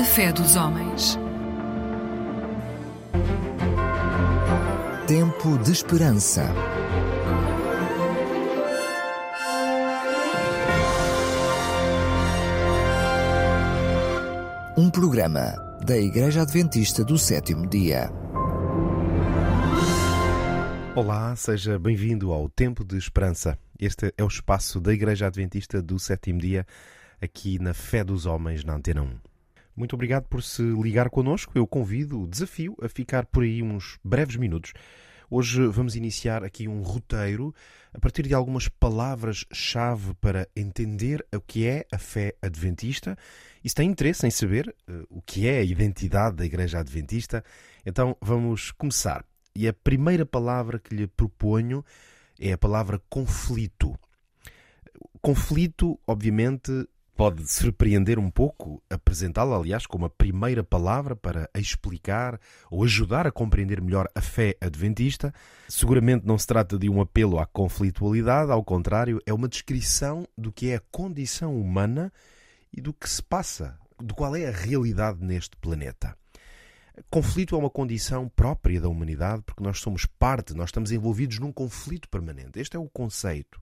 A fé dos homens. Tempo de esperança. Um programa da Igreja Adventista do Sétimo Dia. Olá, seja bem-vindo ao Tempo de Esperança. Este é o espaço da Igreja Adventista do Sétimo Dia, aqui na Fé dos Homens, na Antena 1. Muito obrigado por se ligar connosco. Eu convido, desafio a ficar por aí uns breves minutos. Hoje vamos iniciar aqui um roteiro a partir de algumas palavras-chave para entender o que é a fé adventista. E se tem interesse em saber uh, o que é a identidade da Igreja Adventista, então vamos começar. E a primeira palavra que lhe proponho é a palavra conflito. Conflito, obviamente, pode surpreender um pouco, apresentá-la, aliás, como a primeira palavra para explicar ou ajudar a compreender melhor a fé adventista. Seguramente não se trata de um apelo à conflitualidade, ao contrário, é uma descrição do que é a condição humana e do que se passa, de qual é a realidade neste planeta. Conflito é uma condição própria da humanidade porque nós somos parte, nós estamos envolvidos num conflito permanente. Este é o conceito.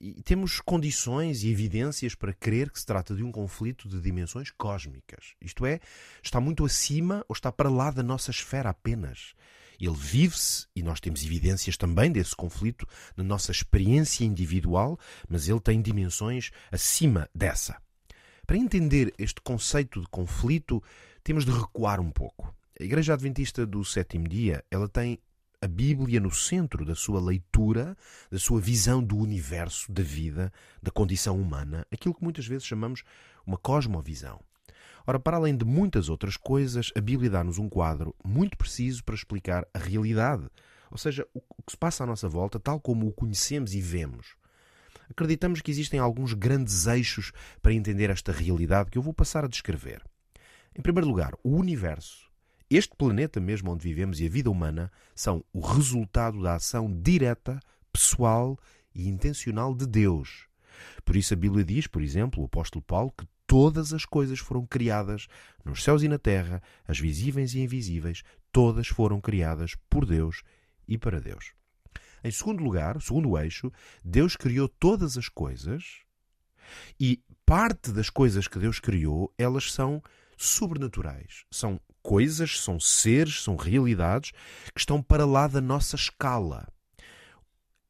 E temos condições e evidências para crer que se trata de um conflito de dimensões cósmicas. Isto é, está muito acima ou está para lá da nossa esfera apenas. Ele vive-se, e nós temos evidências também desse conflito na nossa experiência individual, mas ele tem dimensões acima dessa. Para entender este conceito de conflito, temos de recuar um pouco. A Igreja Adventista do Sétimo Dia, ela tem a Bíblia no centro da sua leitura, da sua visão do universo, da vida, da condição humana, aquilo que muitas vezes chamamos uma cosmovisão. Ora, para além de muitas outras coisas, a Bíblia dá-nos um quadro muito preciso para explicar a realidade, ou seja, o que se passa à nossa volta, tal como o conhecemos e vemos. Acreditamos que existem alguns grandes eixos para entender esta realidade que eu vou passar a descrever. Em primeiro lugar, o universo este planeta mesmo onde vivemos e a vida humana são o resultado da ação direta, pessoal e intencional de Deus. Por isso a Bíblia diz, por exemplo, o apóstolo Paulo, que todas as coisas foram criadas nos céus e na terra, as visíveis e invisíveis, todas foram criadas por Deus e para Deus. Em segundo lugar, segundo eixo, Deus criou todas as coisas e parte das coisas que Deus criou, elas são sobrenaturais, são coisas, são seres, são realidades que estão para lá da nossa escala.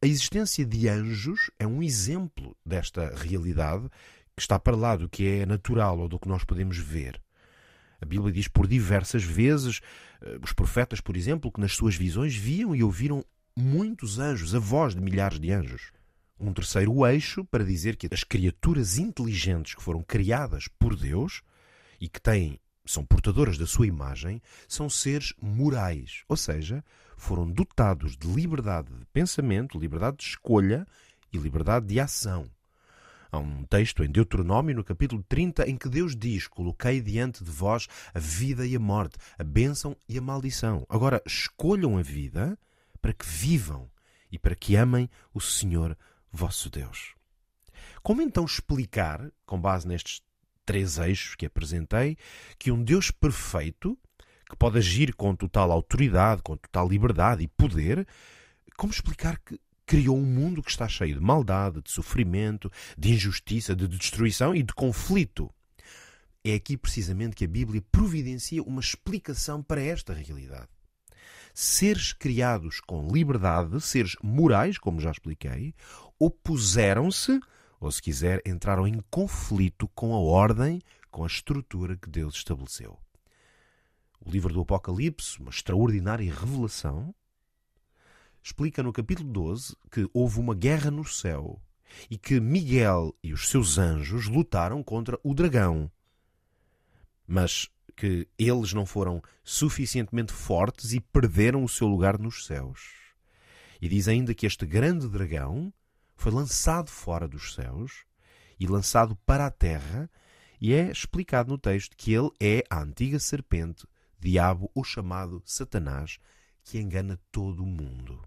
A existência de anjos é um exemplo desta realidade que está para lá do que é natural ou do que nós podemos ver. A Bíblia diz por diversas vezes, eh, os profetas, por exemplo, que nas suas visões viam e ouviram muitos anjos, a voz de milhares de anjos. Um terceiro eixo para dizer que as criaturas inteligentes que foram criadas por Deus e que têm são portadoras da sua imagem, são seres morais, ou seja, foram dotados de liberdade de pensamento, liberdade de escolha e liberdade de ação. Há um texto em Deuteronômio, no capítulo 30, em que Deus diz: Coloquei diante de vós a vida e a morte, a bênção e a maldição. Agora, escolham a vida para que vivam e para que amem o Senhor vosso Deus. Como então explicar, com base nestes três eixos que apresentei, que um Deus perfeito, que pode agir com total autoridade, com total liberdade e poder, como explicar que criou um mundo que está cheio de maldade, de sofrimento, de injustiça, de destruição e de conflito? É aqui precisamente que a Bíblia providencia uma explicação para esta realidade. Seres criados com liberdade, seres morais, como já expliquei, opuseram-se ou, se quiser, entraram em conflito com a ordem, com a estrutura que Deus estabeleceu. O livro do Apocalipse, uma extraordinária revelação, explica no capítulo 12 que houve uma guerra no céu e que Miguel e os seus anjos lutaram contra o dragão. Mas que eles não foram suficientemente fortes e perderam o seu lugar nos céus. E diz ainda que este grande dragão foi lançado fora dos céus e lançado para a terra, e é explicado no texto que ele é a antiga serpente, diabo ou chamado Satanás, que engana todo o mundo.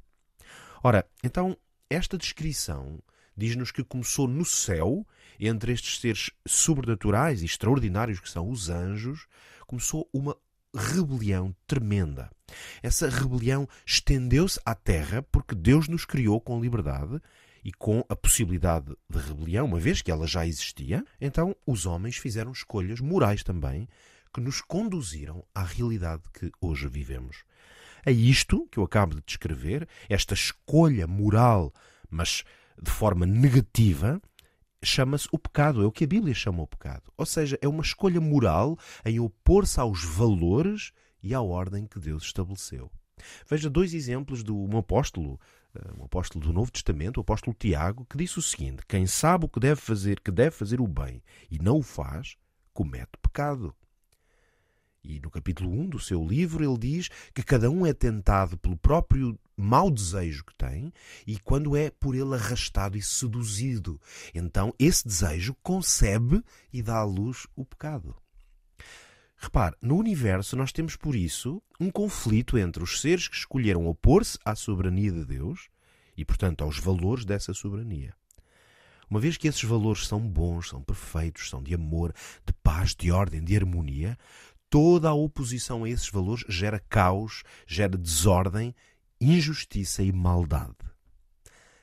Ora, então, esta descrição diz-nos que começou no céu, entre estes seres sobrenaturais e extraordinários que são os anjos, começou uma rebelião tremenda. Essa rebelião estendeu-se à terra porque Deus nos criou com liberdade e com a possibilidade de rebelião, uma vez que ela já existia, então os homens fizeram escolhas morais também que nos conduziram à realidade que hoje vivemos. É isto que eu acabo de descrever, esta escolha moral, mas de forma negativa, chama-se o pecado, é o que a Bíblia chama o pecado. Ou seja, é uma escolha moral em opor-se aos valores e à ordem que Deus estabeleceu. Veja dois exemplos de um apóstolo, um apóstolo do Novo Testamento, o apóstolo Tiago, que disse o seguinte: Quem sabe o que deve fazer, que deve fazer o bem e não o faz, comete pecado. E no capítulo 1 do seu livro ele diz que cada um é tentado pelo próprio mau desejo que tem e quando é por ele arrastado e seduzido. Então esse desejo concebe e dá à luz o pecado. Repare, no universo nós temos por isso um conflito entre os seres que escolheram opor-se à soberania de Deus e, portanto, aos valores dessa soberania. Uma vez que esses valores são bons, são perfeitos, são de amor, de paz, de ordem, de harmonia, toda a oposição a esses valores gera caos, gera desordem, injustiça e maldade.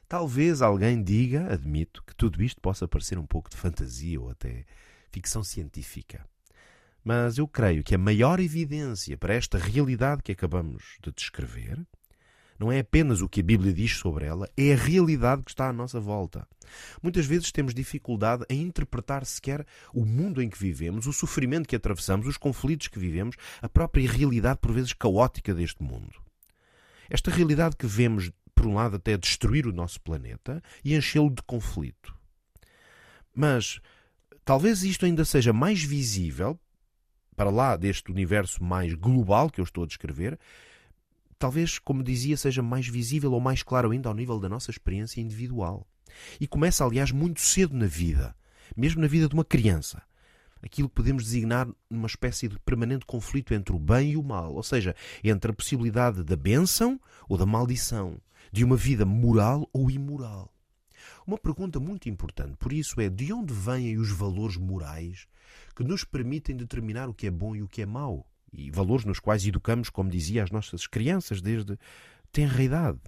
Talvez alguém diga, admito, que tudo isto possa parecer um pouco de fantasia ou até ficção científica. Mas eu creio que a maior evidência para esta realidade que acabamos de descrever não é apenas o que a Bíblia diz sobre ela, é a realidade que está à nossa volta. Muitas vezes temos dificuldade em interpretar sequer o mundo em que vivemos, o sofrimento que atravessamos, os conflitos que vivemos, a própria realidade, por vezes, caótica deste mundo. Esta realidade que vemos, por um lado, até destruir o nosso planeta e enchê-lo de conflito. Mas talvez isto ainda seja mais visível, para lá deste universo mais global que eu estou a descrever, talvez, como dizia, seja mais visível ou mais claro ainda ao nível da nossa experiência individual. E começa, aliás, muito cedo na vida, mesmo na vida de uma criança. Aquilo que podemos designar uma espécie de permanente conflito entre o bem e o mal, ou seja, entre a possibilidade da bênção ou da maldição, de uma vida moral ou imoral. Uma pergunta muito importante, por isso, é de onde vêm os valores morais que nos permitem determinar o que é bom e o que é mau? e valores nos quais educamos, como dizia, as nossas crianças desde tenra idade.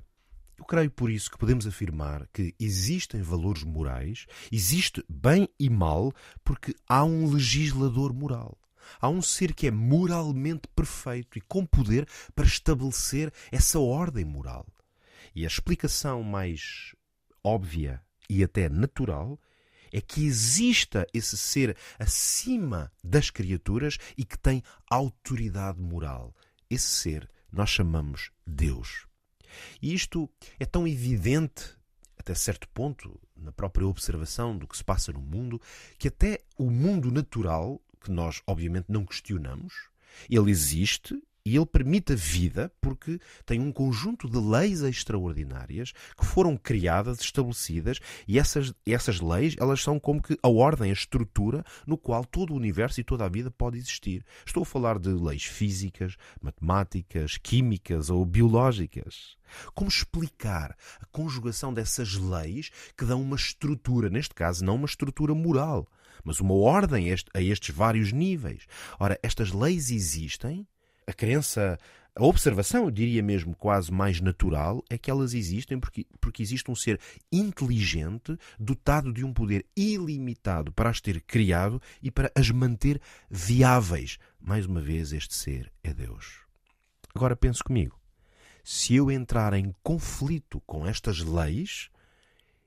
Eu creio por isso que podemos afirmar que existem valores morais, existe bem e mal, porque há um legislador moral. Há um ser que é moralmente perfeito e com poder para estabelecer essa ordem moral. E a explicação mais óbvia e até natural é que exista esse ser acima das criaturas e que tem autoridade moral. Esse ser nós chamamos Deus. E isto é tão evidente, até certo ponto, na própria observação do que se passa no mundo, que até o mundo natural, que nós obviamente não questionamos, ele existe e ele permite a vida porque tem um conjunto de leis extraordinárias que foram criadas, estabelecidas, e essas, essas leis elas são como que a ordem, a estrutura no qual todo o universo e toda a vida pode existir. Estou a falar de leis físicas, matemáticas, químicas ou biológicas. Como explicar a conjugação dessas leis que dão uma estrutura, neste caso não uma estrutura moral, mas uma ordem a estes vários níveis? Ora, estas leis existem a crença, a observação, eu diria mesmo quase mais natural, é que elas existem porque, porque existe um ser inteligente, dotado de um poder ilimitado para as ter criado e para as manter viáveis. Mais uma vez, este ser é Deus. Agora pense comigo. Se eu entrar em conflito com estas leis,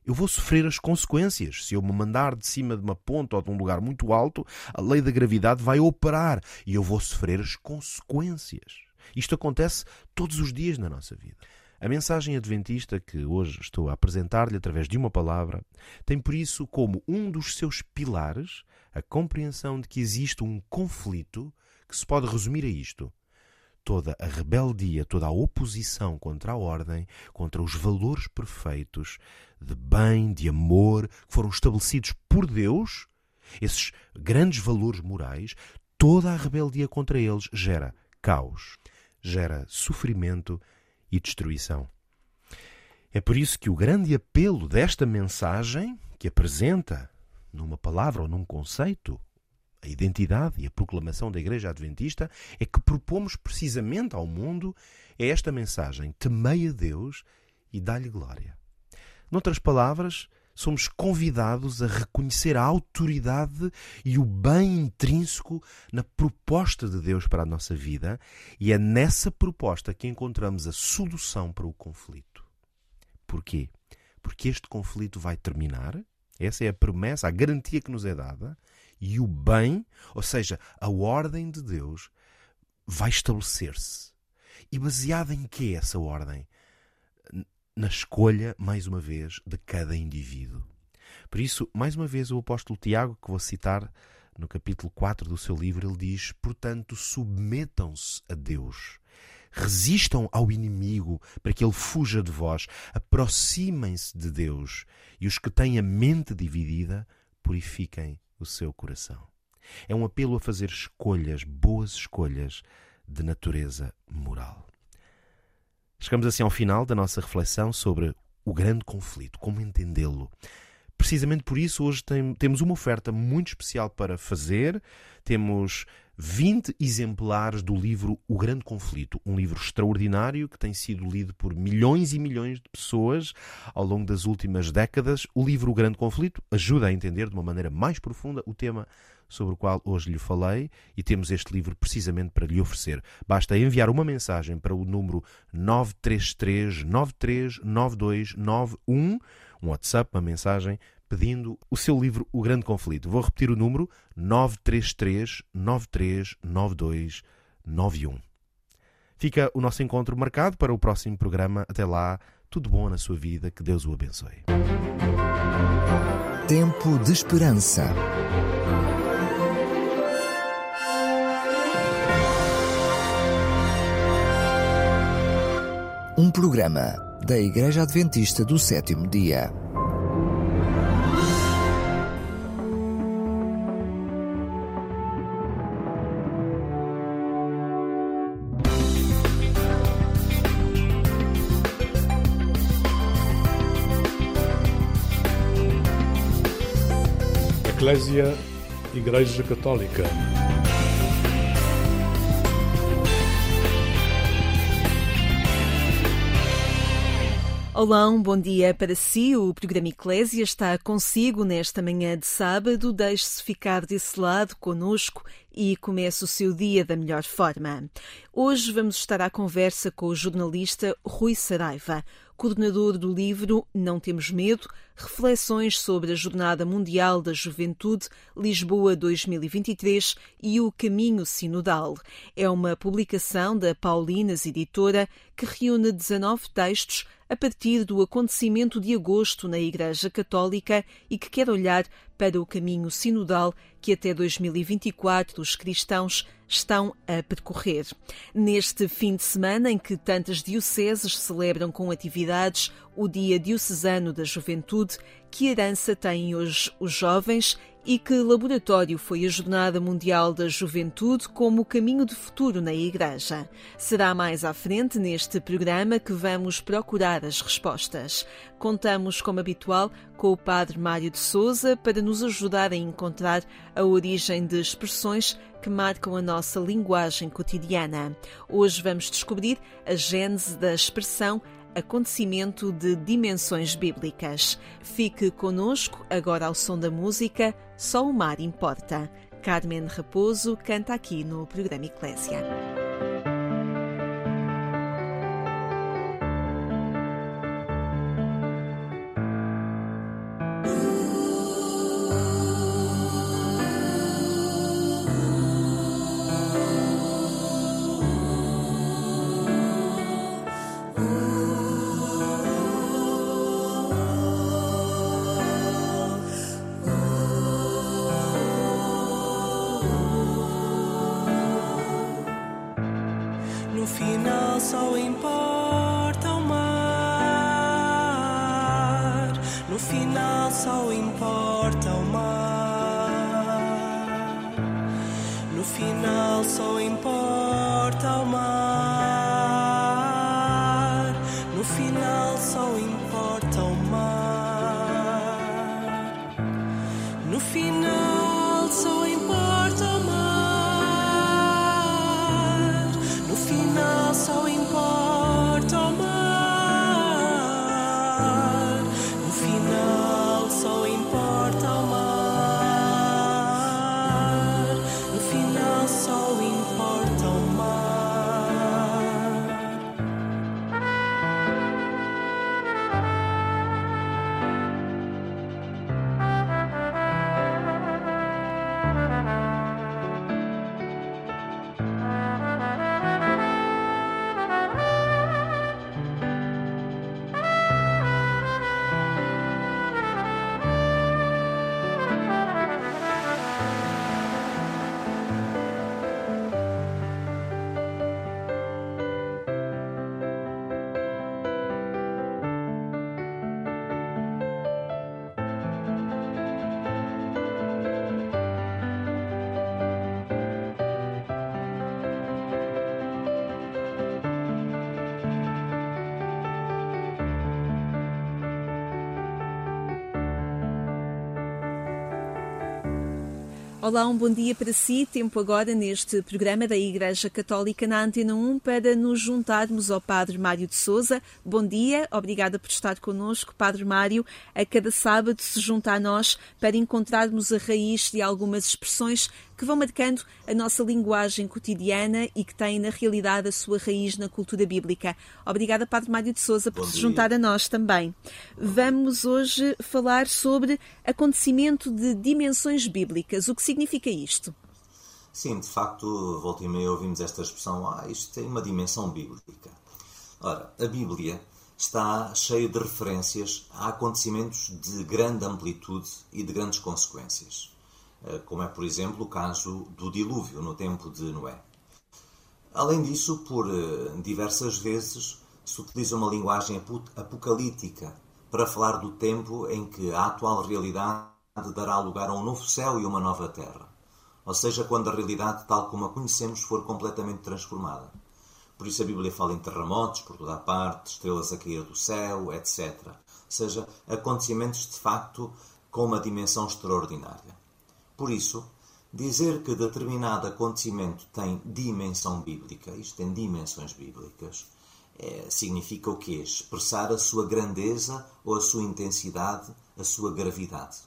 eu vou sofrer as consequências. Se eu me mandar de cima de uma ponta ou de um lugar muito alto, a lei da gravidade vai operar e eu vou sofrer as consequências. Isto acontece todos os dias na nossa vida. A mensagem adventista que hoje estou a apresentar-lhe através de uma palavra tem por isso como um dos seus pilares a compreensão de que existe um conflito que se pode resumir a isto: toda a rebeldia, toda a oposição contra a ordem, contra os valores perfeitos de bem, de amor, que foram estabelecidos por Deus, esses grandes valores morais, toda a rebeldia contra eles gera caos, gera sofrimento e destruição. É por isso que o grande apelo desta mensagem, que apresenta numa palavra ou num conceito a identidade e a proclamação da Igreja Adventista, é que propomos precisamente ao mundo é esta mensagem: temeia Deus e dá-lhe glória. Noutras palavras, somos convidados a reconhecer a autoridade e o bem intrínseco na proposta de Deus para a nossa vida, e é nessa proposta que encontramos a solução para o conflito. Porquê? Porque este conflito vai terminar, essa é a promessa, a garantia que nos é dada, e o bem, ou seja, a ordem de Deus, vai estabelecer-se. E baseada em que essa ordem? Na escolha, mais uma vez, de cada indivíduo. Por isso, mais uma vez, o apóstolo Tiago, que vou citar no capítulo 4 do seu livro, ele diz: Portanto, submetam-se a Deus Resistam ao inimigo para que ele fuja de vós. Aproximem-se de Deus. E os que têm a mente dividida, purifiquem o seu coração. É um apelo a fazer escolhas, boas escolhas, de natureza moral. Chegamos assim ao final da nossa reflexão sobre o grande conflito, como entendê-lo. Precisamente por isso, hoje tem, temos uma oferta muito especial para fazer. Temos 20 exemplares do livro O Grande Conflito, um livro extraordinário que tem sido lido por milhões e milhões de pessoas ao longo das últimas décadas. O livro O Grande Conflito ajuda a entender de uma maneira mais profunda o tema sobre o qual hoje lhe falei e temos este livro precisamente para lhe oferecer. Basta enviar uma mensagem para o número 933 939291, um WhatsApp, uma mensagem pedindo o seu livro O Grande Conflito. Vou repetir o número 933 9392 91. Fica o nosso encontro marcado para o próximo programa. Até lá, tudo bom na sua vida, que Deus o abençoe. Tempo de Esperança. Um programa da Igreja Adventista do Sétimo Dia. Eclésia Igreja Católica. Olá, um bom dia para si. O programa Eclésia está consigo nesta manhã de sábado. Deixe-se ficar desse lado conosco e comece o seu dia da melhor forma. Hoje vamos estar à conversa com o jornalista Rui Saraiva, coordenador do livro Não Temos Medo Reflexões sobre a Jornada Mundial da Juventude Lisboa 2023 e o Caminho Sinodal. É uma publicação da Paulinas Editora que reúne 19 textos a partir do acontecimento de agosto na Igreja Católica e que quer olhar para o caminho sinodal que até 2024 os cristãos estão a percorrer. Neste fim de semana em que tantas dioceses celebram com atividades o Dia Diocesano da Juventude, que herança têm hoje os jovens e que laboratório foi a Jornada Mundial da Juventude como caminho de futuro na Igreja? Será mais à frente neste programa que vamos procurar as respostas. Contamos, como habitual, com o Padre Mário de Souza para nos ajudar a encontrar a origem de expressões que marcam a nossa linguagem cotidiana. Hoje vamos descobrir a gênese da expressão acontecimento de dimensões bíblicas. Fique conosco agora ao som da música Só o Mar Importa. Carmen Raposo canta aqui no programa Eclésia. Olá, um bom dia para si. Tempo agora neste programa da Igreja Católica na Antena 1 para nos juntarmos ao Padre Mário de Souza. Bom dia, obrigada por estar connosco, Padre Mário. A cada sábado se junta a nós para encontrarmos a raiz de algumas expressões que vão marcando a nossa linguagem cotidiana e que têm, na realidade, a sua raiz na cultura bíblica. Obrigada, Padre Mário de Souza, por Bom se dia. juntar a nós também. Vamos hoje falar sobre acontecimento de dimensões bíblicas. O que significa isto? Sim, de facto, volta e meia ouvimos esta expressão, ah, isto tem uma dimensão bíblica. Ora, a Bíblia está cheia de referências a acontecimentos de grande amplitude e de grandes consequências. Eh, como é, por exemplo, o caso do dilúvio no tempo de Noé. Além disso, por eh, diversas vezes se utiliza uma linguagem apocalíptica para falar do tempo em que a atual realidade dará lugar a um novo céu e uma nova terra. Ou seja, quando a realidade, tal como a conhecemos, for completamente transformada. Por isso a Bíblia fala em terremotos por toda a parte, estrelas a cair do céu, etc. Ou seja, acontecimentos de facto com uma dimensão extraordinária. Por isso, dizer que determinado acontecimento tem dimensão bíblica, isto tem dimensões bíblicas, é, significa o quê? Expressar a sua grandeza ou a sua intensidade, a sua gravidade.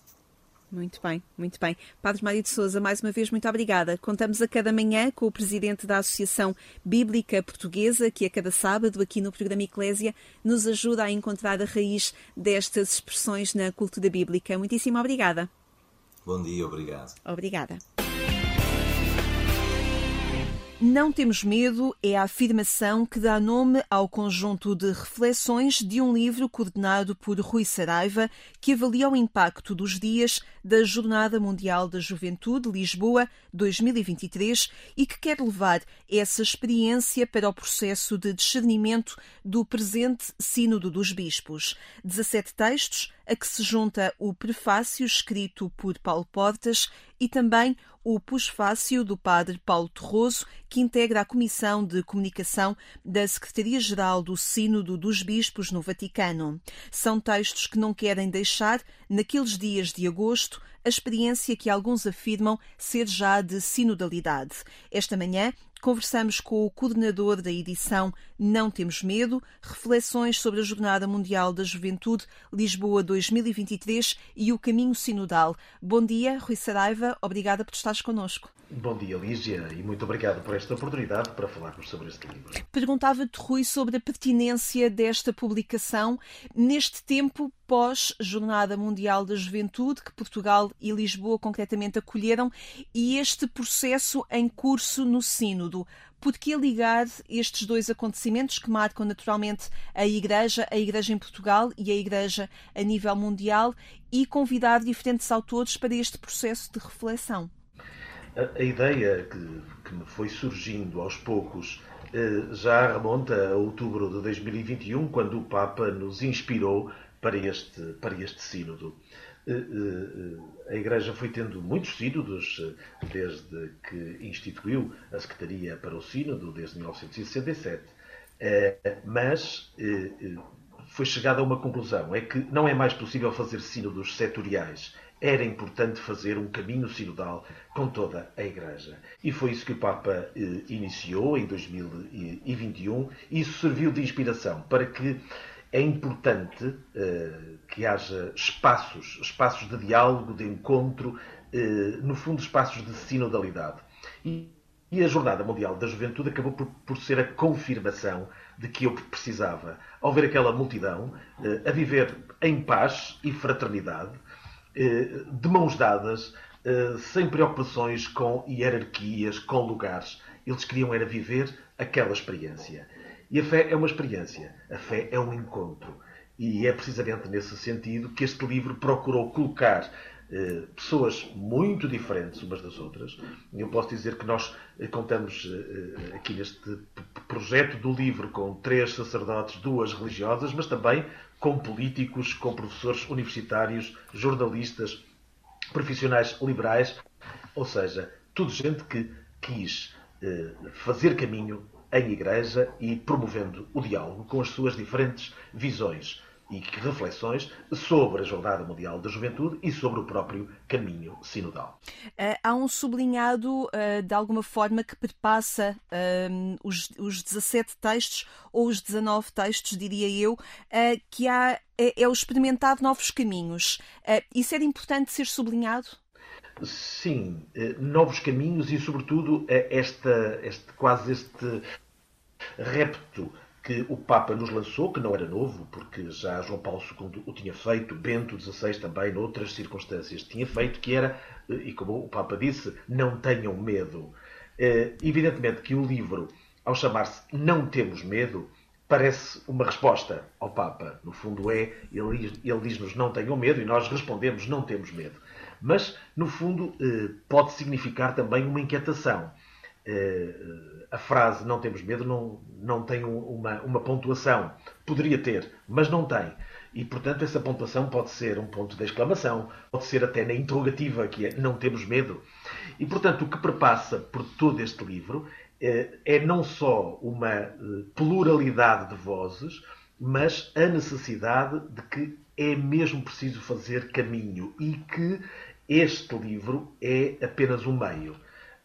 Muito bem, muito bem. Padre Mário de Souza, mais uma vez, muito obrigada. Contamos a cada manhã com o presidente da Associação Bíblica Portuguesa, que a cada sábado, aqui no programa Eclésia, nos ajuda a encontrar a raiz destas expressões na cultura bíblica. Muitíssimo obrigada. Bom dia, obrigado. Obrigada. Não temos medo é a afirmação que dá nome ao conjunto de reflexões de um livro coordenado por Rui Saraiva, que avalia o impacto dos dias da Jornada Mundial da Juventude Lisboa 2023 e que quer levar essa experiência para o processo de discernimento do presente Sínodo dos Bispos. 17 textos a que se junta o prefácio escrito por Paulo Portas e também o pós-fácio do padre Paulo Torroso, que integra a Comissão de Comunicação da Secretaria-Geral do Sínodo dos Bispos no Vaticano. São textos que não querem deixar, naqueles dias de agosto, a experiência que alguns afirmam ser já de sinodalidade. Esta manhã conversamos com o coordenador da edição Não Temos Medo, reflexões sobre a Jornada Mundial da Juventude Lisboa 2023 e o caminho sinodal. Bom dia, Rui Saraiva, obrigada por estares connosco. Bom dia, Lígia, e muito obrigado por esta oportunidade para falarmos sobre este livro. Perguntava-te, Rui, sobre a pertinência desta publicação neste tempo pós-Jornada Mundial da Juventude, que Portugal e Lisboa concretamente acolheram, e este processo em curso no Sínodo. Por que ligar estes dois acontecimentos que marcam naturalmente a Igreja, a Igreja em Portugal e a Igreja a nível mundial, e convidar diferentes autores para este processo de reflexão? A, a ideia que, que me foi surgindo aos poucos eh, já remonta a outubro de 2021, quando o Papa nos inspirou para este, para este sínodo. Eh, eh, a Igreja foi tendo muitos sínodos desde que instituiu a Secretaria para o Sínodo, desde 1967, mas foi chegada a uma conclusão: é que não é mais possível fazer sínodos setoriais. Era importante fazer um caminho sinodal com toda a Igreja. E foi isso que o Papa eh, iniciou em 2021 e isso serviu de inspiração para que é importante eh, que haja espaços, espaços de diálogo, de encontro, eh, no fundo, espaços de sinodalidade. E, e a Jornada Mundial da Juventude acabou por, por, ser a confirmação de que eu precisava, ao ver aquela multidão eh, a viver em paz e fraternidade, de mãos dadas, sem preocupações com hierarquias, com lugares. Eles queriam era viver aquela experiência. E a fé é uma experiência. A fé é um encontro. E é precisamente nesse sentido que este livro procurou colocar eh, pessoas muito diferentes umas das outras. Eu posso dizer que nós contamos aqui neste projeto do livro com três sacerdotes, duas religiosas, mas também com políticos, com professores universitários, jornalistas, profissionais liberais, ou seja, tudo gente que quis eh, fazer caminho em igreja e promovendo o diálogo com as suas diferentes visões. e reflexões sobre a Jornada Mundial da Juventude e sobre o próprio caminho sinodal. Uh, há um sublinhado, uh, de alguma forma, que perpassa uh, os, os 17 textos, ou os 19 textos, diria eu, que há, é, é, o experimentar novos caminhos. isso era importante ser sublinhado? Sim, novos caminhos e, sobretudo, esta, este, quase este repto que o Papa nos lançou, que não era novo, porque já João Paulo II o tinha feito, Bento XVI também, noutras circunstâncias, tinha feito, que era, eh, e como o Papa disse, não tenham medo. Eh, evidentemente que o livro, ao chamar-se Não Temos Medo, parece uma resposta ao Papa. No fundo é, ele, ele diz-nos não tenham medo e nós respondemos não temos medo. Mas, no fundo, eh, pode significar também uma inquietação a frase não temos medo não, não tem uma, uma pontuação. Poderia ter, mas não tem. E, portanto, essa pontuação pode ser um ponto de exclamação, pode ser até na interrogativa, que é não temos medo. E, portanto, o que perpassa por todo este livro é, é não só uma eh, pluralidade de vozes, mas a necessidade de que é mesmo preciso fazer caminho e que este livro é apenas um meio.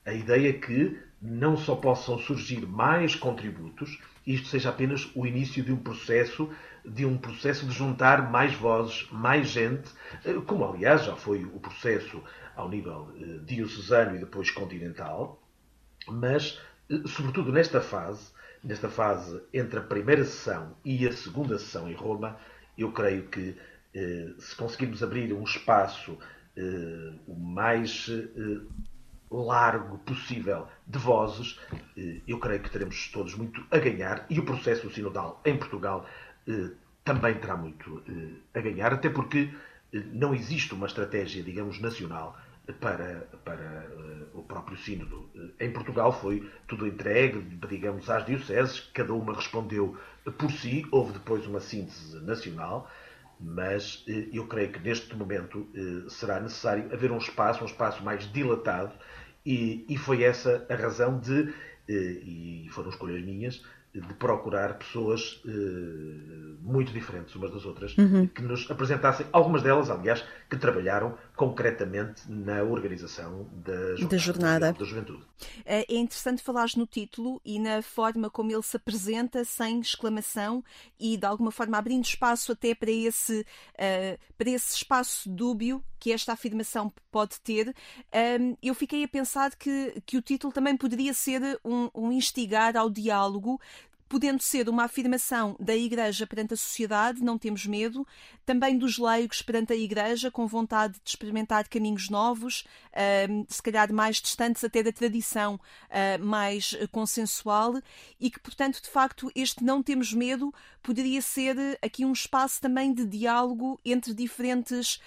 A ideia é que não só possam surgir mais contributos, isto seja apenas o início de um processo, de um processo de juntar mais vozes, mais gente, eh, como aliás já foi o processo ao nível eh, diocesano e depois continental, mas eh, sobretudo nesta fase, nesta fase entre a primeira sessão e a segunda sessão em Roma, eu creio que se conseguirmos abrir um espaço o mais largo possível de vozes, eh, eu creio que teremos todos muito a ganhar e o processo sinodal em Portugal eh, também terá muito eh, a ganhar, até porque não existe uma estratégia, digamos, nacional para, para o próprio sínodo. Em Portugal foi tudo entregue, digamos, às dioceses, cada uma respondeu por si, houve depois uma síntese nacional, mas eu creio que neste momento será necessário haver um espaço, um espaço mais dilatado e, e foi essa a razão de, eh, e foram escolhas minhas, de procurar pessoas uh, muito diferentes umas das outras, uhum. que nos apresentassem, algumas delas, aliás, que trabalharam concretamente na organização da jornada, da, jornada. da juventude. É, é interessante falares no título e na forma como ele se apresenta, sem exclamação e de alguma forma abrindo espaço até para esse, uh, para esse espaço dúbio que esta afirmação pode ter. Um, eu fiquei a pensar que, que o título também poderia ser um, um instigar ao diálogo podendo ser uma afirmação da Igreja perante a sociedade, não temos medo, também dos leigos perante a Igreja, com vontade de experimentar caminhos novos, se calhar mais distantes até da tradição ah, mais consensual, e que, portanto, de facto, este não temos medo poderia ser aqui um espaço também de diálogo entre diferentes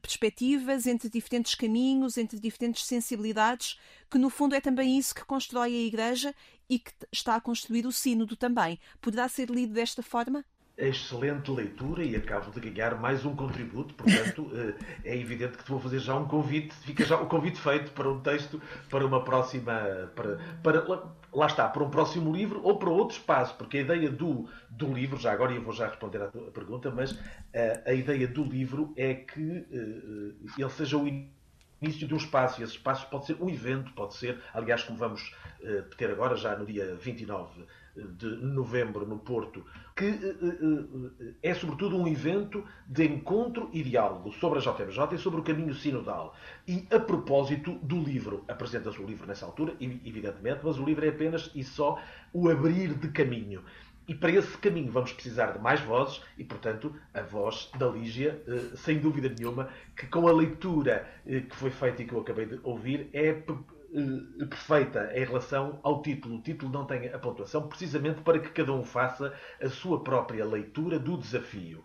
perspectivas, entre diferentes caminhos, entre diferentes sensibilidades, que no fundo é também isso que constrói a Igreja e que está a construir o Sínodo também. Poderá ser lido desta forma? Excelente leitura e acabo de ganhar mais um contributo, portanto eh, é evidente que te vou fazer já um convite, fica já o convite feito para um texto, para uma próxima, para, para, lá está, para um próximo livro ou para outro espaço, porque a ideia do, do livro, já agora eu vou já responder à tua pergunta, mas a, eh, a ideia do livro é que uh, ele seja o início de um espaço, e esse espaço pode ser um evento, pode ser, aliás, como vamos uh, ter agora, já no dia 29 de novembro no Porto, que uh, é sobretudo um evento de encontro e diálogo sobre a JMJ e sobre o caminho sinodal. E a propósito do livro, apresenta-se o livro nessa altura, evidentemente, mas o livro é apenas e só o abrir de caminho. E para esse caminho vamos precisar de mais vozes e, portanto, a voz da Lígia, eh, sem dúvida nenhuma, que com a leitura eh, que foi feita e que eu acabei de ouvir, é eh, perfeita em relação ao título. O título não tem a pontuação, precisamente para que cada um faça a sua própria leitura do desafio.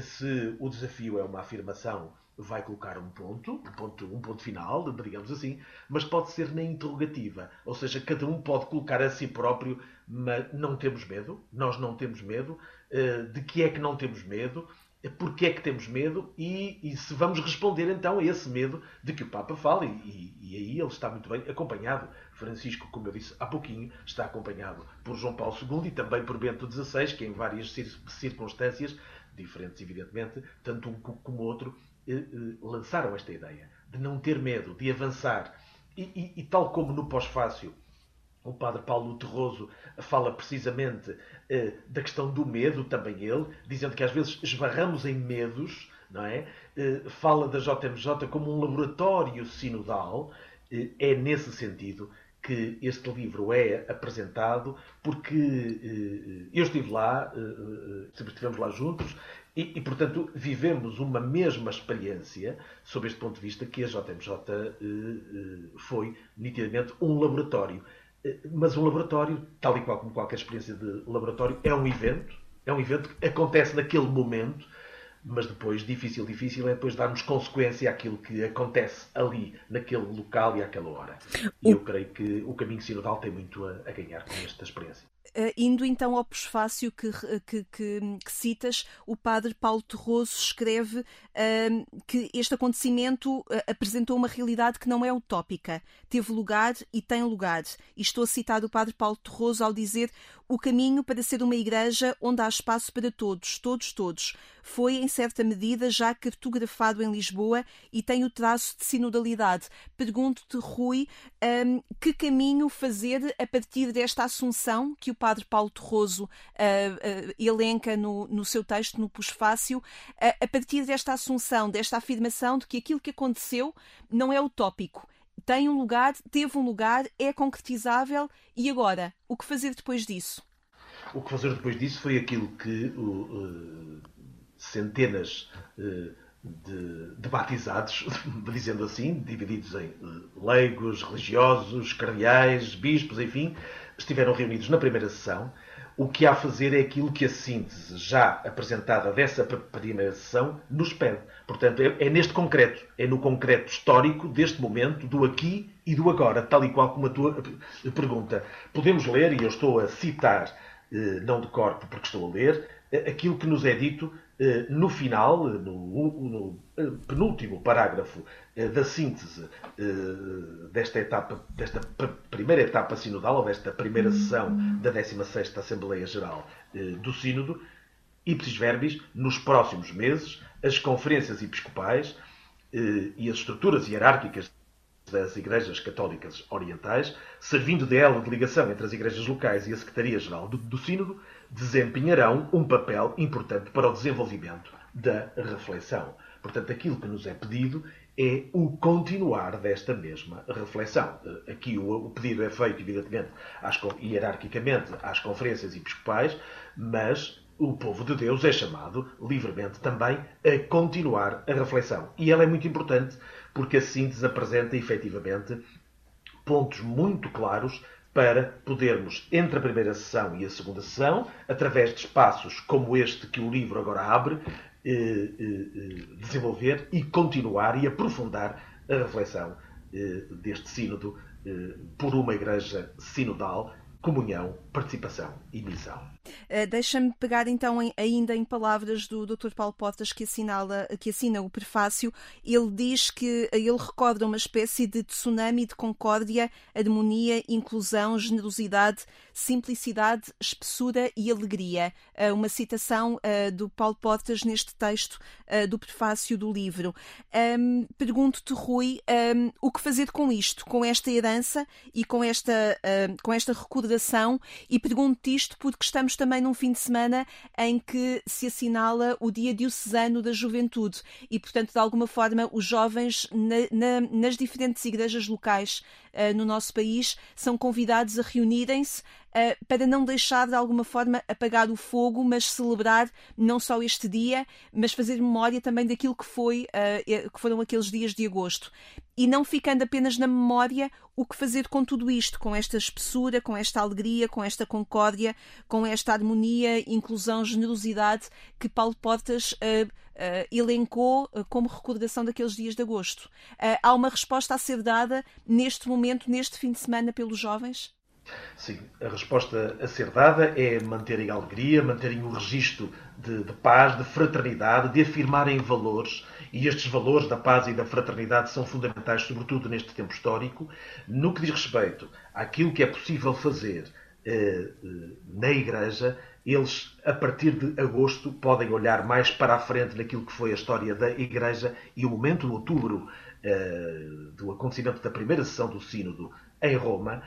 Se o desafio é uma afirmação vai colocar um ponto, um ponto, um ponto final, digamos assim, mas pode ser na interrogativa. Ou seja, cada um pode colocar a si próprio, mas não temos medo, nós não temos medo, eh, de que é que não temos medo, porque é que temos medo e, e, se vamos responder então a esse medo de que o Papa fala, e, e, aí ele está muito bem acompanhado. Francisco, como eu disse há pouquinho, está acompanhado por João Paulo II e também por Bento XVI, que em várias circunstâncias diferentes, evidentemente, tanto um como outro, eh, eh, lançaram esta ideia de não ter medo, de avançar. E, e, e tal como no pós-fácil, o padre Paulo Terroso fala precisamente eh, da questão do medo, também ele, dizendo que às vezes esbarramos em medos, não é? Eh, fala da JMJ como um laboratório sinodal, eh, é nesse sentido que este livro é apresentado, porque eh, eu estive lá, eh, sempre estivemos lá juntos, e, e, portanto, vivemos uma mesma experiência, sob este ponto de vista, que a JMJ foi, nitidamente, um laboratório. Mas um laboratório, tal e qual como qualquer experiência de laboratório, é um evento, é um evento que acontece naquele momento, mas depois difícil, difícil é depois darmos consequência àquilo que acontece ali, naquele local e àquela hora. E eu creio que o caminho sinodal tem muito a, a ganhar com esta experiência. Uh, indo então ao prefácio que, que, que, que, citas, o padre Paulo Terroso escreve uh, que este acontecimento uh, apresentou uma realidade que não é utópica, teve lugar e tem lugar. E estou a citar o padre Paulo Terroso ao dizer o caminho para ser uma igreja onde há espaço para todos, todos, todos. Foi, em certa medida, já cartografado em Lisboa e tem o traço de sinodalidade. Pergunto-te, Rui, um, que caminho fazer a partir desta assunção que o padre Paulo Torroso uh, uh, elenca no, no, seu texto, no Pusfácio, uh, a partir desta assunção, desta afirmação de que aquilo que aconteceu não é utópico, tem um lugar, teve um lugar, é concretizável e agora? O que fazer depois disso? O que fazer depois disso foi aquilo que uh, centenas uh, de, de, batizados, dizendo assim, divididos em uh, leigos, religiosos, cardeais, bispos, enfim, estiveram reunidos na primeira sessão o que há a fazer é aquilo que a síntese já apresentada dessa primeira sessão nos pede. Portanto, é, é, neste concreto, é no concreto histórico deste momento, do aqui e do agora, tal e qual como a tua pergunta. Podemos ler, e eu estou a citar, eh, não de corpo porque estou a ler, eh, aquilo que nos é dito no final, no, no penúltimo parágrafo da síntese desta etapa, desta primeira etapa sinodal, ou desta primeira sessão da 16ª Assembleia Geral do Sínodo, ipsis verbis, nos próximos meses, as conferências episcopais e as estruturas hierárquicas das Igrejas Católicas Orientais, servindo de ela de ligação entre as igrejas locais e a Secretaria-Geral do, do Sínodo, desempenharão um papel importante para o desenvolvimento da reflexão. Portanto, aquilo que nos é pedido é o continuar desta mesma reflexão. Aqui o, pedido é feito, evidentemente, hierarquicamente às conferências episcopais, mas o povo de Deus é chamado livremente também a continuar a reflexão. E ela é muito importante porque a síntese apresenta efetivamente pontos muito claros para podermos, entre a primeira sessão e a segunda sessão, através de espaços como este que o livro agora abre, eh, eh, eh, desenvolver e continuar e aprofundar a reflexão deste sínodo por uma igreja sinodal, comunhão, participação e missão. Uh, Deixa-me pegar então em, ainda em palavras do Dr. Paulo Portas que, assinala, que assina o prefácio. Ele diz que ele recorda uma espécie de tsunami de concórdia, harmonia, inclusão, generosidade, simplicidade, espessura e alegria. Uh, uma citação uh, do Paulo Portas neste texto do prefácio do livro. Um, Pergunto-te, Rui, um, o que fazer com isto, com esta herança e com esta, com esta recordação? E pergunto-te isto porque estamos também num fim de semana em que se assinala o Dia Diocesano da Juventude. E, portanto, de alguma forma, os jovens na, na, nas diferentes igrejas locais uh, no nosso país são convidados a reunirem-se uh, para não deixar de alguma forma apagar o fogo, mas celebrar não só este dia, mas fazer memória também daquilo que foi uh, que foram aqueles dias de agosto. E não ficando apenas na memória o que fazer com tudo isto, com esta espessura, com esta alegria, com esta concórdia, com esta harmonia, inclusão, generosidade que Paulo Portas uh, uh, elencou uh, como recordação daqueles dias de agosto. há uma resposta a ser dada neste momento, neste fim de semana, pelos jovens? Sim, a resposta a ser dada é manterem a alegria, manterem o registro de, de, paz, de fraternidade, de afirmarem valores, e estes valores da paz e da fraternidade são fundamentais, sobretudo neste tempo histórico, no que diz respeito àquilo que é possível fazer na Igreja, eles, a partir de agosto, podem olhar mais para a frente naquilo que foi a história da Igreja e o momento de outubro do acontecimento da primeira sessão do Sínodo em Roma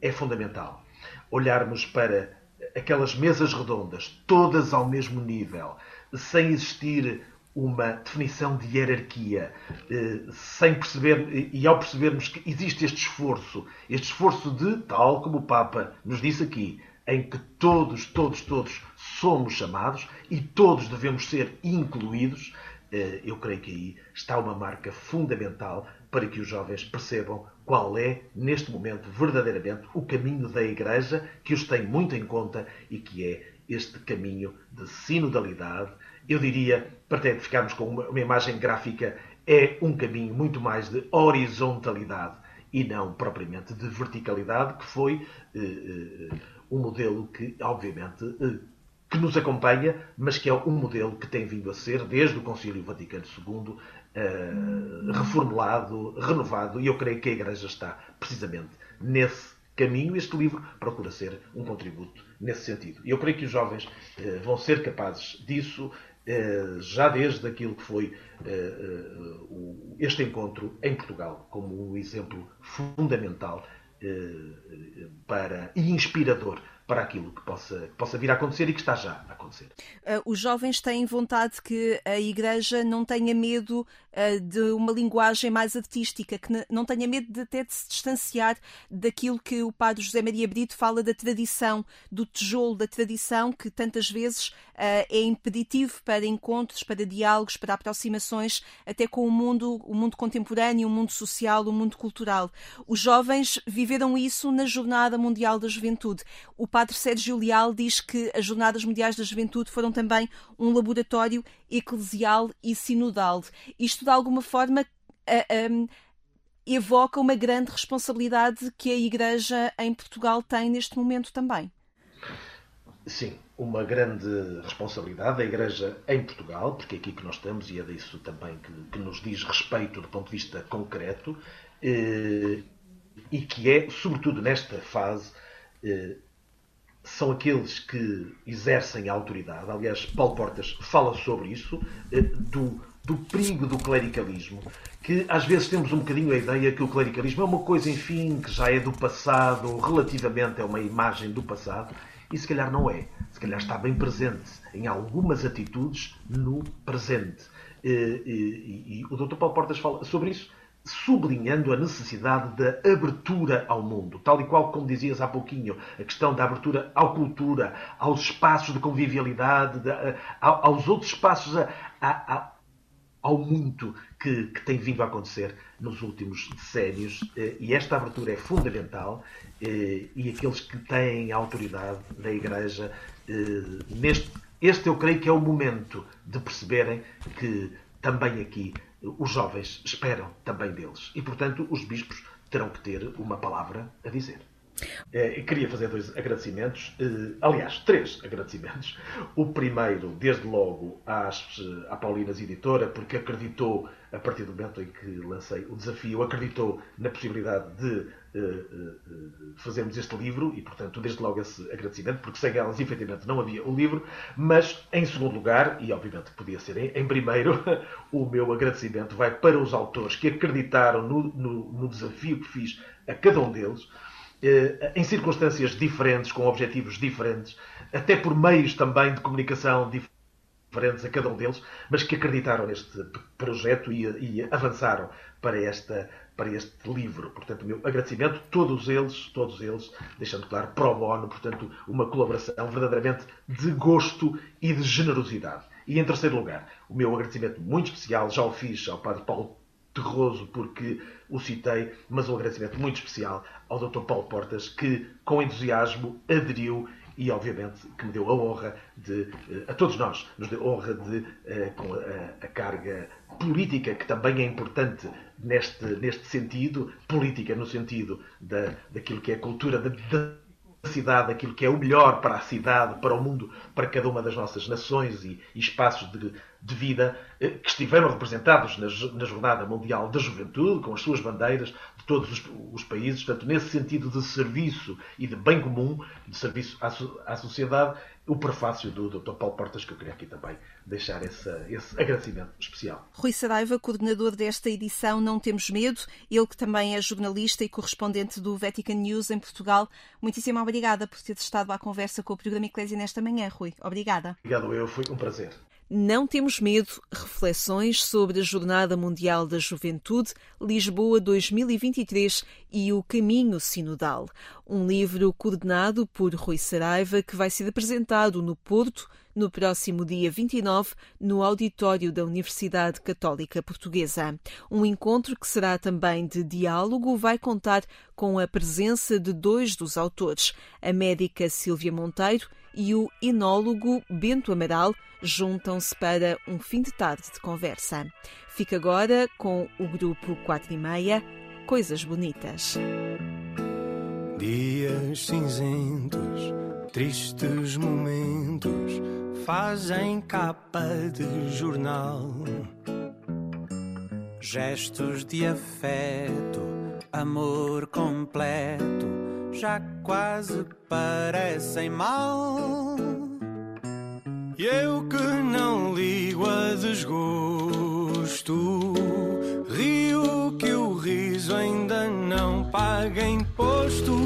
é fundamental. Olharmos para aquelas mesas redondas, todas ao mesmo nível, sem existir uma definição de hierarquia, eh, sem perceber, e ao percebermos que existe este esforço, este esforço de, tal como o Papa nos disse aqui, em que todos, todos, todos somos chamados e todos devemos ser incluídos, eh, eu creio que aí está uma marca fundamental para que os jovens percebam qual é, neste momento, verdadeiramente o caminho da Igreja, que os tem muito em conta e que é este caminho de sinodalidade. Eu diria, para até ficarmos com uma, uma imagem gráfica, é um caminho muito mais de horizontalidade e não propriamente de verticalidade, que foi eh, eh, um modelo que, obviamente, eh, que nos acompanha, mas que é um modelo que tem vindo a ser, desde o Concílio Vaticano II, uh, reformulado, renovado, e eu creio que a Igreja está precisamente nesse caminho. Este livro procura ser um contributo nesse sentido. E eu creio que os jovens uh, vão ser capazes disso, uh, já desde aquilo que foi este encontro em Portugal, como um exemplo fundamental para, e inspirador para aquilo que possa, que possa vir a acontecer e que está já a acontecer. Uh, os jovens têm vontade que a Igreja não tenha medo de uma linguagem mais artística, que não tenha medo de até de se distanciar daquilo que o padre José Maria Brito fala da tradição, do tijolo da tradição, que tantas vezes uh, é impeditivo para encontros, para diálogos, para aproximações, até com o mundo, o mundo contemporâneo, o mundo social, o mundo cultural. Os jovens viveram isso na Jornada Mundial da Juventude. O padre Sérgio Leal diz que as Jornadas Mundiais da Juventude foram também um laboratório eclesial e sinodal. Isto, de alguma forma, evoca uma grande responsabilidade que a Igreja em Portugal tem neste momento também. Sim, uma grande responsabilidade da Igreja em Portugal, porque é aqui que nós estamos e é disso também que, que nos diz respeito do ponto de vista concreto, eh, e que é, sobretudo nesta fase, eh, são aqueles que exercem a autoridade. Aliás, Paulo Portas fala sobre isso, eh, do, do perigo do clericalismo, que às vezes temos um bocadinho a ideia que o clericalismo é uma coisa, enfim, que já é do passado, relativamente é uma imagem do passado, e se calhar não é. Se calhar está bem presente em algumas atitudes no presente. E, eh, e, e o Dr. Paulo Portas fala sobre isso sublinhando a necessidade da abertura ao mundo, tal e qual como dizias há pouquinho, a questão da abertura à cultura, aos espaços de convivialidade, de, a, aos outros espaços, a, a, ao muito que, que, tem vindo a acontecer nos últimos decénios. Eh, e esta abertura é fundamental eh, e aqueles que têm autoridade na Igreja, eh, neste, este eu creio que é o momento de perceberem que também aqui os jovens esperam também deles. E, portanto, os bispos terão que ter uma palavra a dizer. É, queria fazer dois agradecimentos, eh, aliás, três agradecimentos. O primeiro, desde logo, às, à Paulinas Editora, porque acreditou, a partir do momento em que lancei o desafio, acreditou na possibilidade de fazermos este livro e, portanto, desde logo esse agradecimento, porque sem elas, efetivamente, não havia o livro. Mas, em segundo lugar, e obviamente podia ser em, primeiro, o meu agradecimento vai para os autores que acreditaram no, no, no desafio que fiz a cada um deles eh, em circunstâncias diferentes, com objetivos diferentes, até por meios também de comunicação diferentes a cada um deles, mas que acreditaram neste projeto e, e avançaram para, esta, para este livro. Portanto, o meu agradecimento, todos eles, todos eles, deixando claro, pro bono, portanto, uma colaboração verdadeiramente de gosto e de generosidade. E em terceiro lugar, o meu agradecimento muito especial, já o fiz ao Padre Paulo terroso porque o citei, mas um agradecimento muito especial ao Dr. Paulo Portas, que com entusiasmo aderiu e, obviamente, que me deu a honra de, eh, a todos nós, nos deu a honra de, eh, com a, carga política, que também é importante neste, neste sentido, política no sentido da, daquilo que é a cultura da, da cidade, aquilo que é o melhor para a cidade, para o mundo, para cada uma das nossas nações e, e espaços de, de vida eh, que estiveram representados na, Jornada Mundial da Juventude, com as suas bandeiras de todos os, os países. Portanto, nesse sentido de serviço e de bem comum, de serviço à, à sociedade, o prefácio do Dr. Paulo Portas, que eu queria aqui também deixar esse, esse agradecimento especial. Rui Saraiva, coordenador desta edição Não Temos Medo, ele que também é jornalista e correspondente do Vatican News em Portugal. Muitíssimo obrigada por ter estado à conversa com o programa Eclésia nesta manhã, Rui. Obrigada. Obrigado, eu. Foi um prazer. Não Temos Medo, reflexões sobre a Jornada Mundial da Juventude, Lisboa 2023 e o Caminho Sinodal. Um livro coordenado por Rui Saraiva que vai ser apresentado no Porto no próximo dia 29, no auditório da Universidade Católica Portuguesa. Um encontro que será também de diálogo vai contar com a presença de dois dos autores, a médica Silvia Monteiro e o enólogo Bento Amaral, juntam-se para um fim de tarde de conversa. Fica agora com o grupo 4 e meia, Coisas Bonitas. Dias cinzentos, tristes momentos fazem capa de jornal. Gestos de afeto, amor completo, já quase parecem mal. E eu que não ligo a desgosto, rio que o riso ainda não paga imposto.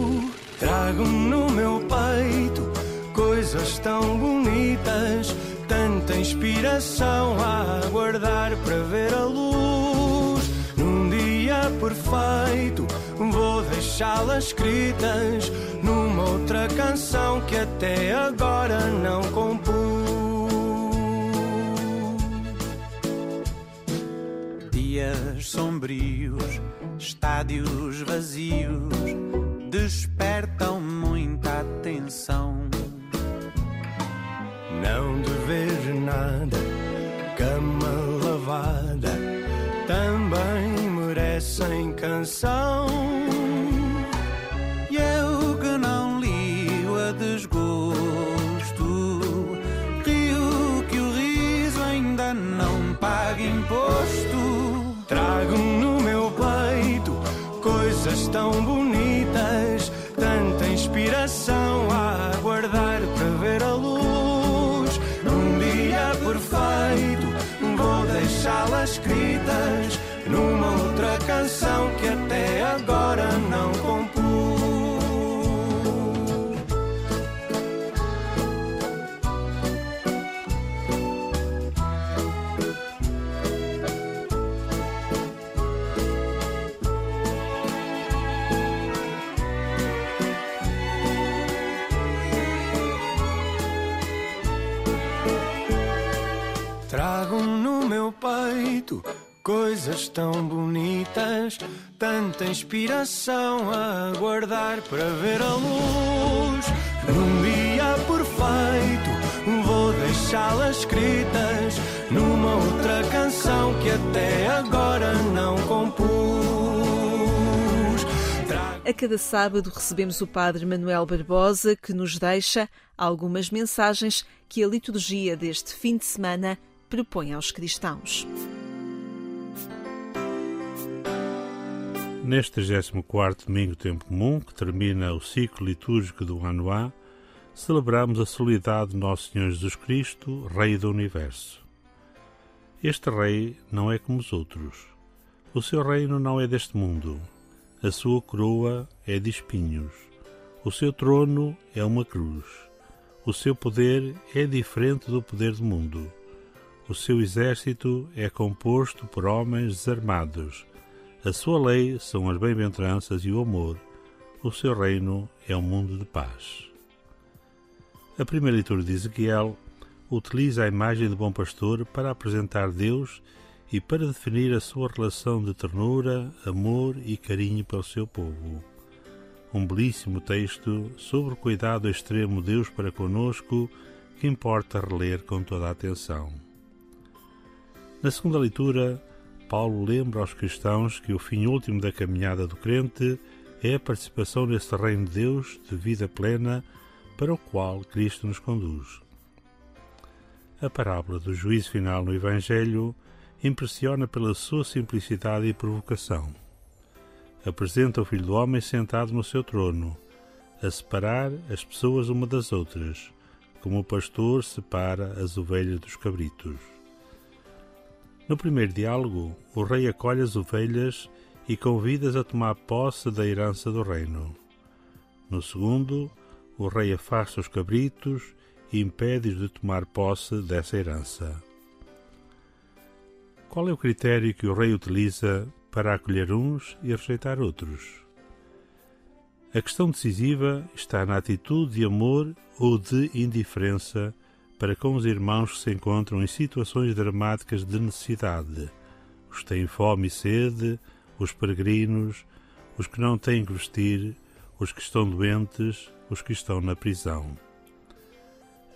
Trago no meu peito coisas tão bonitas, tanta inspiração a aguardar para ver a luz. Num dia perfeito, vou deixá-las escritas numa outra canção que até agora não compus. Dias sombrios, estádios vazios, despertam muita atenção não dever nada, cama lavada, também merecem canção. Escritas numa outra canção que até agora não coisas tão bonitas, tanta inspiração a aguardar para ver a luz. Num dia perfeito, vou deixá-las escritas numa outra canção que até agora não compus. A cada sábado recebemos o Padre Manuel Barbosa que nos deixa algumas mensagens que a liturgia deste fim de semana propõe aos cristãos. Neste 34 Domingo Tempo Comum, que termina o ciclo litúrgico do ano A, celebramos a soledade de Nosso Senhor Jesus Cristo, Rei do Universo. Este Rei não é como os outros. O seu reino não é deste mundo. A sua coroa é de espinhos. O seu trono é uma cruz. O seu poder é diferente do poder do mundo. O seu exército é composto por homens desarmados. A sua lei são as bem-aventuranças e o amor. O seu reino é um mundo de paz. A primeira leitura de Ezequiel utiliza a imagem do bom pastor para apresentar Deus e para definir a sua relação de ternura, amor e carinho pelo seu povo. Um belíssimo texto sobre o cuidado extremo de Deus para conosco que importa reler com toda a atenção. Na segunda leitura, Paulo lembra aos cristãos que o fim último da caminhada do crente é a participação nesse reino de Deus de vida plena para o qual Cristo nos conduz. A parábola do juízo final no Evangelho impressiona pela sua simplicidade e provocação. Apresenta o Filho do Homem sentado no seu trono, a separar as pessoas uma das outras, como o pastor separa as ovelhas dos cabritos. No primeiro diálogo, o rei acolhe as ovelhas e convida-as a tomar posse da herança do reino. No segundo, o rei afasta os cabritos e impede-os de tomar posse dessa herança. Qual é o critério que o rei utiliza para acolher uns e rejeitar outros? A questão decisiva está na atitude de amor ou de indiferença para com os irmãos que se encontram em situações dramáticas de necessidade, os que têm fome e sede, os peregrinos, os que não têm que vestir, os que estão doentes, os que estão na prisão.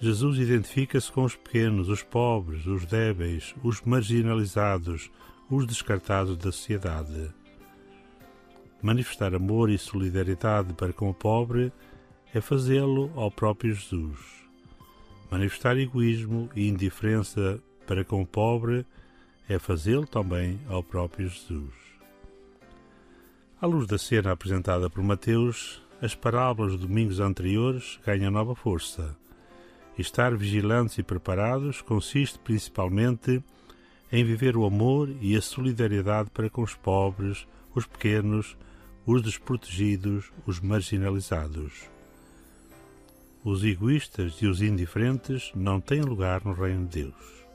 Jesus identifica-se com os pequenos, os pobres, os débeis, os marginalizados, os descartados da sociedade. Manifestar amor e solidariedade para com o pobre é fazê-lo ao próprio Jesus. Manifestar egoísmo e indiferença para com o pobre é fazê-lo também ao próprio Jesus. À luz da cena apresentada por Mateus, as parábolas dos domingos anteriores ganham nova força Estar vigilantes e preparados consiste principalmente em viver o amor e a solidariedade para com os pobres, os pequenos, os desprotegidos, os marginalizados. Os egoístas e os indiferentes não têm lugar no Reino de Deus.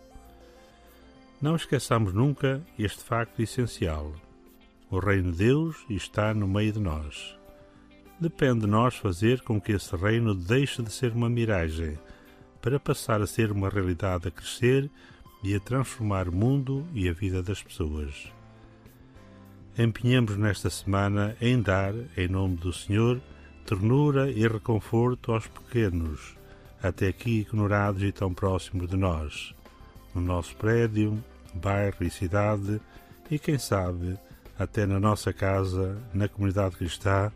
Não esqueçamos nunca este facto essencial. O Reino de Deus está no meio de nós. Depende de nós fazer com que esse reino deixe de ser uma miragem para passar a ser uma realidade a crescer e a transformar o mundo e a vida das pessoas. Empenhamos nesta semana em dar, em nome do Senhor, ternura e reconforto aos pequenos, até aqui ignorados e tão próximos de nós, no nosso prédio, bairro e cidade, e quem sabe, até na nossa casa, na comunidade cristã,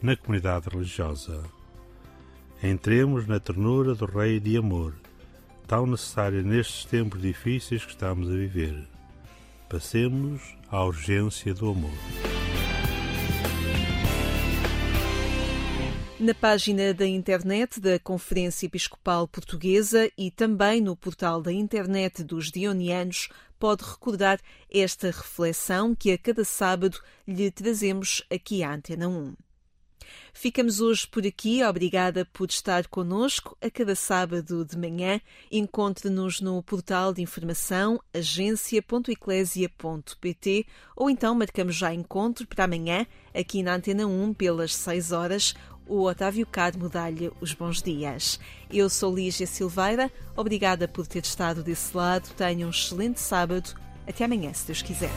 na comunidade religiosa. Entremos na ternura do Rei de amor, tão necessária nestes tempos difíceis que estamos a viver. Passemos à urgência do amor. Na página da internet da Conferência Episcopal Portuguesa e também no portal da internet dos Dionianos, pode recordar esta reflexão que a cada sábado lhe trazemos aqui à Antena 1. Ficamos hoje por aqui. Obrigada por estar conosco a cada sábado de manhã. Encontre-nos no portal de informação agência.eclésia.pt ou então marcamos já encontro para amanhã aqui na Antena 1 pelas 6 horas. O Otávio Carmo dá-lhe os bons dias. Eu sou Lígia Silveira. Obrigada por ter estado desse lado. Tenha um excelente sábado. Até amanhã, se Deus quiser.